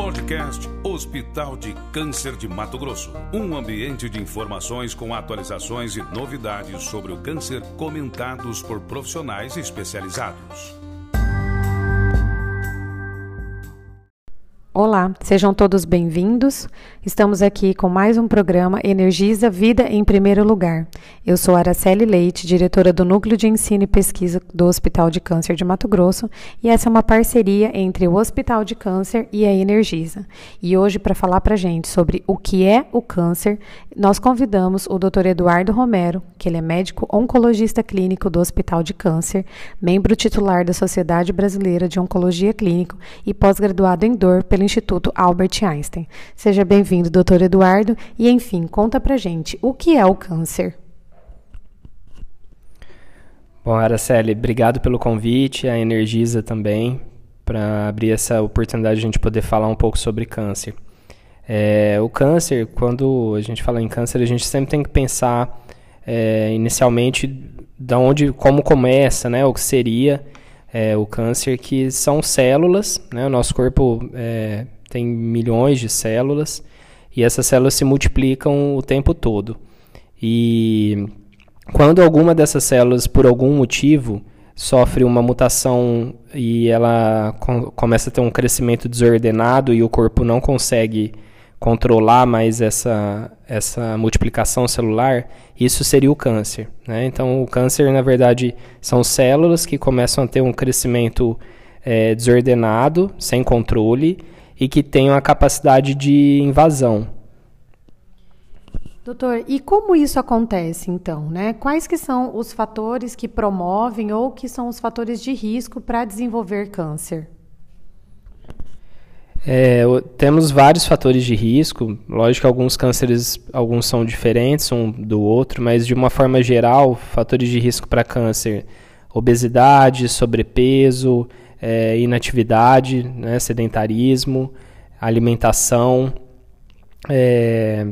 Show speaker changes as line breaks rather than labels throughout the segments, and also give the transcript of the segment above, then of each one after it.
Podcast Hospital de Câncer de Mato Grosso. Um ambiente de informações com atualizações e novidades sobre o câncer comentados por profissionais especializados.
Olá, sejam todos bem-vindos. Estamos aqui com mais um programa Energiza Vida em Primeiro Lugar. Eu sou Araceli Leite, diretora do Núcleo de Ensino e Pesquisa do Hospital de Câncer de Mato Grosso, e essa é uma parceria entre o Hospital de Câncer e a Energiza. E hoje, para falar para a gente sobre o que é o câncer, nós convidamos o Dr. Eduardo Romero, que ele é médico oncologista clínico do Hospital de Câncer, membro titular da Sociedade Brasileira de Oncologia Clínico e pós-graduado em dor pelo Instituto Albert Einstein. Seja bem-vindo, doutor Eduardo, e enfim, conta pra gente o que é o câncer.
Bom, Araceli, obrigado pelo convite, a Energisa também, para abrir essa oportunidade de a gente poder falar um pouco sobre câncer. É, o câncer, quando a gente fala em câncer, a gente sempre tem que pensar é, inicialmente da onde, como começa, né, o que seria é, o câncer, que são células, né? O nosso corpo é, tem milhões de células e essas células se multiplicam o tempo todo. E quando alguma dessas células, por algum motivo, sofre uma mutação e ela com, começa a ter um crescimento desordenado e o corpo não consegue controlar mais essa, essa multiplicação celular, isso seria o câncer. Né? Então, o câncer, na verdade, são células que começam a ter um crescimento é, desordenado, sem controle, e que têm uma capacidade de invasão.
Doutor, e como isso acontece então, né? Quais que são os fatores que promovem ou que são os fatores de risco para desenvolver câncer?
É, temos vários fatores de risco. Lógico que alguns cânceres, alguns são diferentes um do outro, mas de uma forma geral, fatores de risco para câncer: obesidade, sobrepeso, é, inatividade, né, sedentarismo, alimentação, é,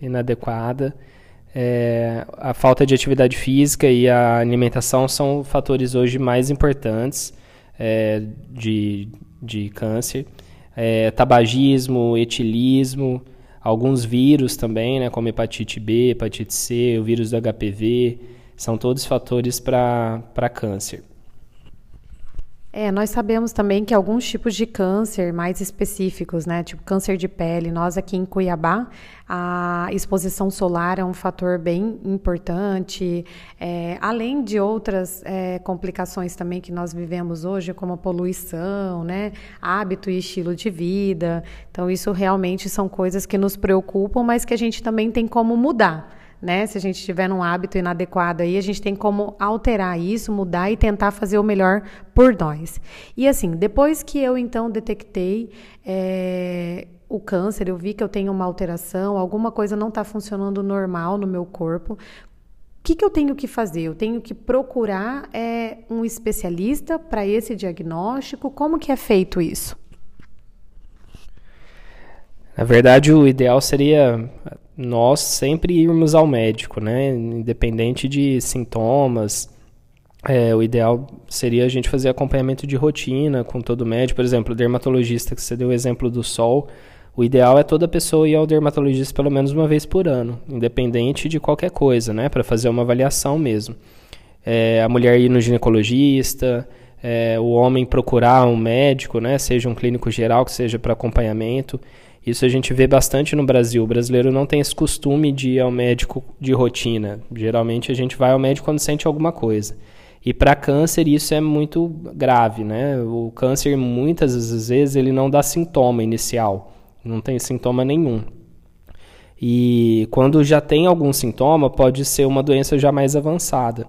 inadequada. É, a falta de atividade física e a alimentação são fatores hoje mais importantes é, de, de câncer, é, tabagismo, etilismo, alguns vírus também, né, como hepatite B, hepatite C, o vírus do HPV, são todos fatores para câncer.
É, nós sabemos também que alguns tipos de câncer mais específicos, né, tipo câncer de pele, nós aqui em Cuiabá, a exposição solar é um fator bem importante, é, além de outras é, complicações também que nós vivemos hoje, como a poluição, né, hábito e estilo de vida. Então, isso realmente são coisas que nos preocupam, mas que a gente também tem como mudar né? Se a gente tiver um hábito inadequado aí, a gente tem como alterar isso, mudar e tentar fazer o melhor por nós. E assim, depois que eu então detectei é, o câncer, eu vi que eu tenho uma alteração, alguma coisa não está funcionando normal no meu corpo. O que, que eu tenho que fazer? Eu tenho que procurar é, um especialista para esse diagnóstico? Como que é feito isso?
Na verdade, o ideal seria nós sempre irmos ao médico, né? Independente de sintomas. É, o ideal seria a gente fazer acompanhamento de rotina com todo médico. Por exemplo, o dermatologista, que você deu o exemplo do sol. O ideal é toda pessoa ir ao dermatologista pelo menos uma vez por ano, independente de qualquer coisa, né? Para fazer uma avaliação mesmo. É, a mulher ir no ginecologista, é, o homem procurar um médico, né? Seja um clínico geral, que seja para acompanhamento. Isso a gente vê bastante no Brasil. O brasileiro não tem esse costume de ir ao médico de rotina. Geralmente a gente vai ao médico quando sente alguma coisa. E para câncer isso é muito grave, né? O câncer muitas vezes ele não dá sintoma inicial, não tem sintoma nenhum. E quando já tem algum sintoma, pode ser uma doença já mais avançada.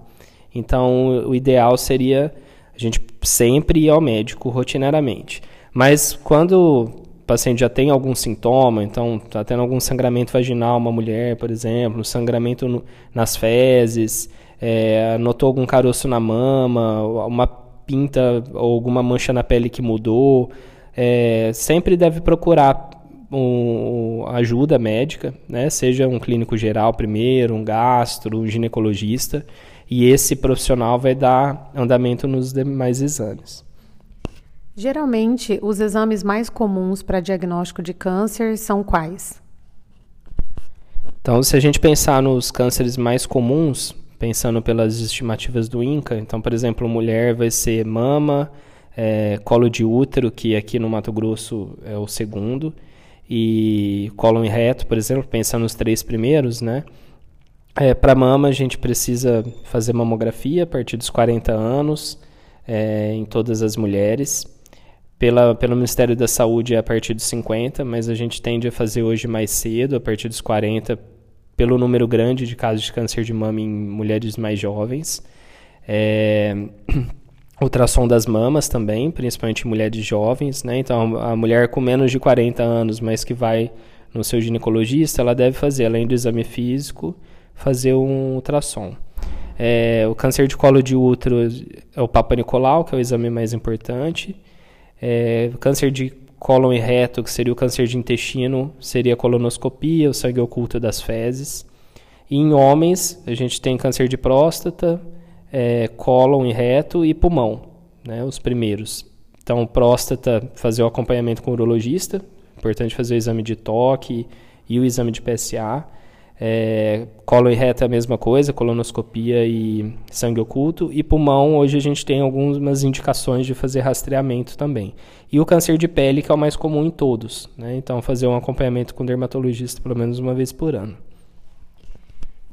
Então, o ideal seria a gente sempre ir ao médico rotineiramente. Mas quando o paciente já tem algum sintoma, então está tendo algum sangramento vaginal, uma mulher, por exemplo, sangramento no, nas fezes, é, notou algum caroço na mama, uma pinta ou alguma mancha na pele que mudou, é, sempre deve procurar um, ajuda médica, né? seja um clínico geral primeiro, um gastro, um ginecologista, e esse profissional vai dar andamento nos demais exames.
Geralmente, os exames mais comuns para diagnóstico de câncer são quais?
Então, se a gente pensar nos cânceres mais comuns, pensando pelas estimativas do INCA, então, por exemplo, mulher vai ser mama, é, colo de útero, que aqui no Mato Grosso é o segundo, e colo reto, por exemplo, pensando nos três primeiros, né? É, Para mama, a gente precisa fazer mamografia a partir dos 40 anos, é, em todas as mulheres. Pela, pelo Ministério da Saúde é a partir dos 50, mas a gente tende a fazer hoje mais cedo, a partir dos 40, pelo número grande de casos de câncer de mama em mulheres mais jovens. É, ultrassom das mamas também, principalmente em mulheres jovens, né? Então, a mulher com menos de 40 anos, mas que vai no seu ginecologista, ela deve fazer, além do exame físico, fazer um ultrassom. É, o câncer de colo de útero é o Papa Nicolau, que é o exame mais importante. É, câncer de cólon e reto, que seria o câncer de intestino, seria a colonoscopia, o sangue oculto das fezes. E em homens, a gente tem câncer de próstata, é, cólon e reto e pulmão, né, os primeiros. Então, próstata, fazer o acompanhamento com o urologista, importante fazer o exame de toque e o exame de PSA. É, colo e reta é a mesma coisa, colonoscopia e sangue oculto. E pulmão, hoje a gente tem algumas indicações de fazer rastreamento também. E o câncer de pele, que é o mais comum em todos. Né? Então, fazer um acompanhamento com dermatologista pelo menos uma vez por ano.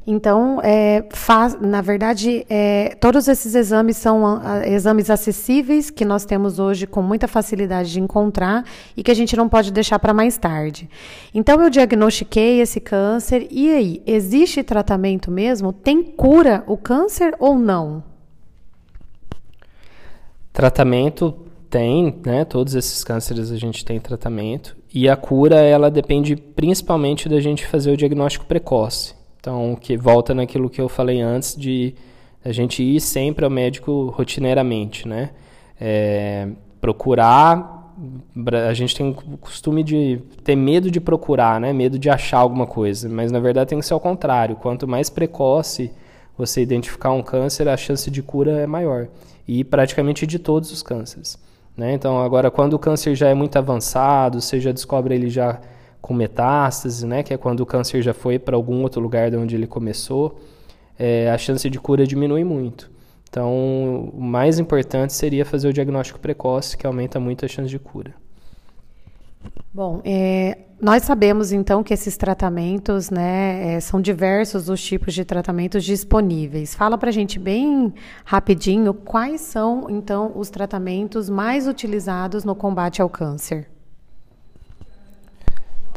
Então, é, faz, na verdade, é, todos esses exames são a, exames acessíveis que nós temos hoje com muita facilidade de encontrar e que a gente não pode deixar para mais tarde. Então, eu diagnostiquei esse câncer e aí, existe tratamento mesmo? Tem cura o câncer ou não?
Tratamento tem, né? Todos esses cânceres a gente tem tratamento e a cura ela depende principalmente da gente fazer o diagnóstico precoce. Então, que volta naquilo que eu falei antes de a gente ir sempre ao médico rotineiramente, né? É, procurar, a gente tem o costume de ter medo de procurar, né? Medo de achar alguma coisa, mas na verdade tem que ser ao contrário. Quanto mais precoce você identificar um câncer, a chance de cura é maior. E praticamente de todos os cânceres. Né? Então, agora, quando o câncer já é muito avançado, você já descobre ele já com metástase, né, que é quando o câncer já foi para algum outro lugar de onde ele começou, é, a chance de cura diminui muito. Então, o mais importante seria fazer o diagnóstico precoce, que aumenta muito a chance de cura.
Bom, é, nós sabemos então que esses tratamentos, né, é, são diversos os tipos de tratamentos disponíveis. Fala para gente bem rapidinho quais são então os tratamentos mais utilizados no combate ao câncer.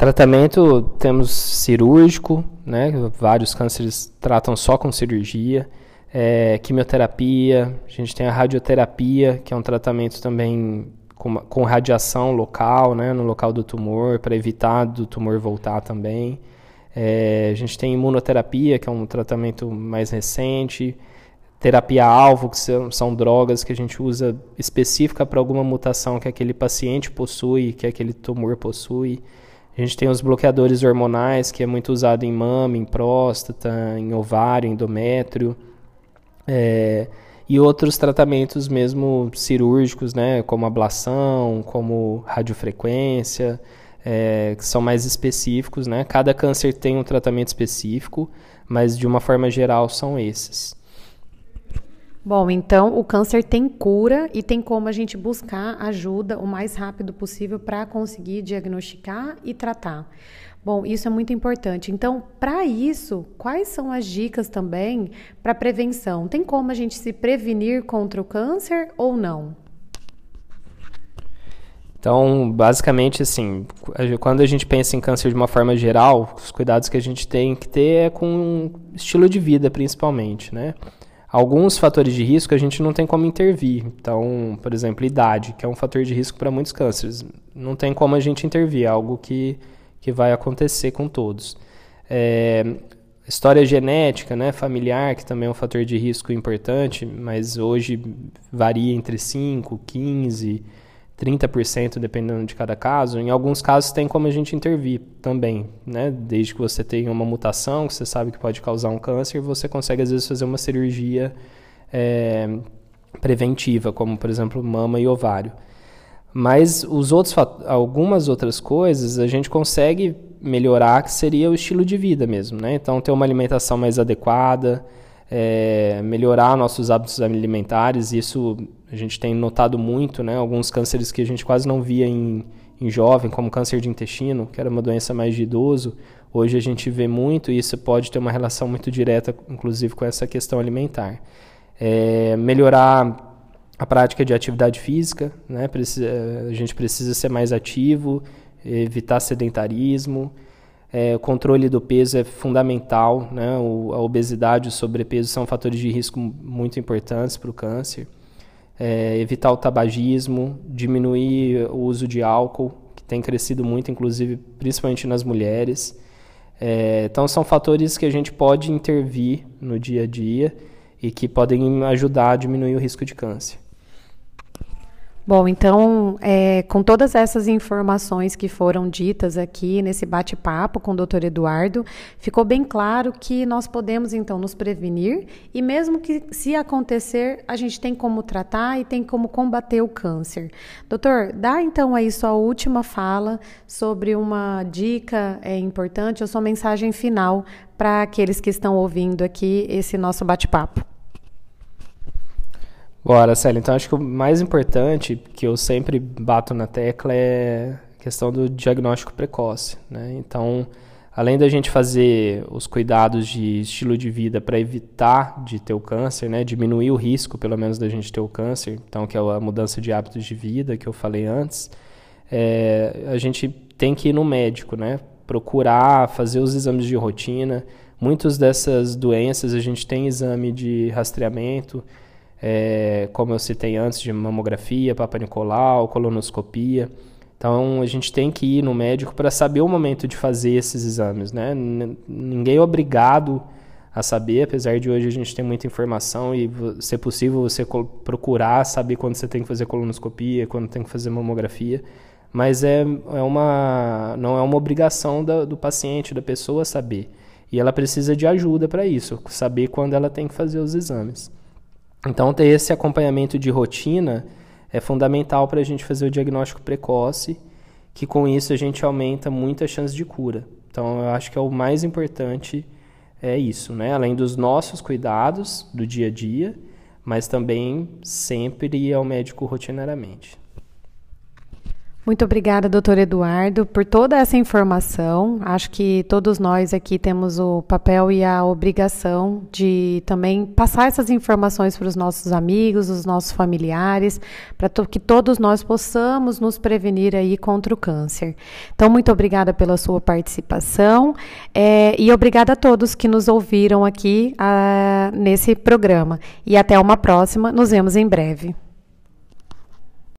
Tratamento temos cirúrgico, né? Vários cânceres tratam só com cirurgia. É, quimioterapia, a gente tem a radioterapia, que é um tratamento também com, com radiação local, né? No local do tumor, para evitar do tumor voltar também. É, a gente tem imunoterapia, que é um tratamento mais recente. Terapia-alvo, que são, são drogas que a gente usa específica para alguma mutação que aquele paciente possui, que aquele tumor possui. A gente tem os bloqueadores hormonais, que é muito usado em mama, em próstata, em ovário, endométrio. É, e outros tratamentos mesmo cirúrgicos, né, como ablação, como radiofrequência, é, que são mais específicos. Né? Cada câncer tem um tratamento específico, mas de uma forma geral são esses.
Bom, então o câncer tem cura e tem como a gente buscar ajuda o mais rápido possível para conseguir diagnosticar e tratar. Bom, isso é muito importante. Então, para isso, quais são as dicas também para prevenção? Tem como a gente se prevenir contra o câncer ou não?
Então, basicamente, assim, quando a gente pensa em câncer de uma forma geral, os cuidados que a gente tem que ter é com estilo de vida, principalmente, né? Alguns fatores de risco a gente não tem como intervir. Então, por exemplo, idade, que é um fator de risco para muitos cânceres. Não tem como a gente intervir, é algo que, que vai acontecer com todos. É, história genética, né, familiar, que também é um fator de risco importante, mas hoje varia entre 5, 15, 30% dependendo de cada caso. Em alguns casos tem como a gente intervir também, né? Desde que você tenha uma mutação, que você sabe que pode causar um câncer, você consegue às vezes fazer uma cirurgia é, preventiva, como por exemplo mama e ovário. Mas os outros, algumas outras coisas a gente consegue melhorar, que seria o estilo de vida mesmo, né? Então, ter uma alimentação mais adequada, é, melhorar nossos hábitos alimentares, isso a gente tem notado muito, né? Alguns cânceres que a gente quase não via em, em jovem, como câncer de intestino, que era uma doença mais de idoso, hoje a gente vê muito e isso pode ter uma relação muito direta, inclusive, com essa questão alimentar. É, melhorar a prática de atividade física, né? Precisa, a gente precisa ser mais ativo, evitar sedentarismo. É, o controle do peso é fundamental, né? O, a obesidade e o sobrepeso são fatores de risco muito importantes para o câncer. É, evitar o tabagismo, diminuir o uso de álcool, que tem crescido muito, inclusive, principalmente nas mulheres. É, então, são fatores que a gente pode intervir no dia a dia e que podem ajudar a diminuir o risco de câncer.
Bom, então, é, com todas essas informações que foram ditas aqui nesse bate-papo com o doutor Eduardo, ficou bem claro que nós podemos, então, nos prevenir e, mesmo que se acontecer, a gente tem como tratar e tem como combater o câncer. Doutor, dá então aí sua última fala sobre uma dica é, importante, a sua mensagem final para aqueles que estão ouvindo aqui esse nosso bate-papo.
Bora, Célia. Então, acho que o mais importante, que eu sempre bato na tecla, é a questão do diagnóstico precoce. Né? Então, além da gente fazer os cuidados de estilo de vida para evitar de ter o câncer, né? diminuir o risco, pelo menos, da gente ter o câncer, então, que é a mudança de hábitos de vida que eu falei antes, é, a gente tem que ir no médico, né? procurar fazer os exames de rotina. Muitas dessas doenças a gente tem exame de rastreamento, é, como eu citei antes, de mamografia, Papa Nicolau, colonoscopia. Então a gente tem que ir no médico para saber o momento de fazer esses exames, né? Ninguém é obrigado a saber, apesar de hoje a gente ter muita informação e ser possível você procurar saber quando você tem que fazer colonoscopia, quando tem que fazer mamografia, mas é, é uma não é uma obrigação da, do paciente, da pessoa saber. E ela precisa de ajuda para isso, saber quando ela tem que fazer os exames. Então, ter esse acompanhamento de rotina é fundamental para a gente fazer o diagnóstico precoce, que com isso a gente aumenta muito a chance de cura. Então, eu acho que é o mais importante é isso, né? Além dos nossos cuidados do dia a dia, mas também sempre ir ao médico rotineiramente.
Muito obrigada, doutor Eduardo, por toda essa informação. Acho que todos nós aqui temos o papel e a obrigação de também passar essas informações para os nossos amigos, os nossos familiares, para que todos nós possamos nos prevenir aí contra o câncer. Então, muito obrigada pela sua participação é, e obrigada a todos que nos ouviram aqui a, ah, nesse programa. E até uma próxima. Nos vemos em breve.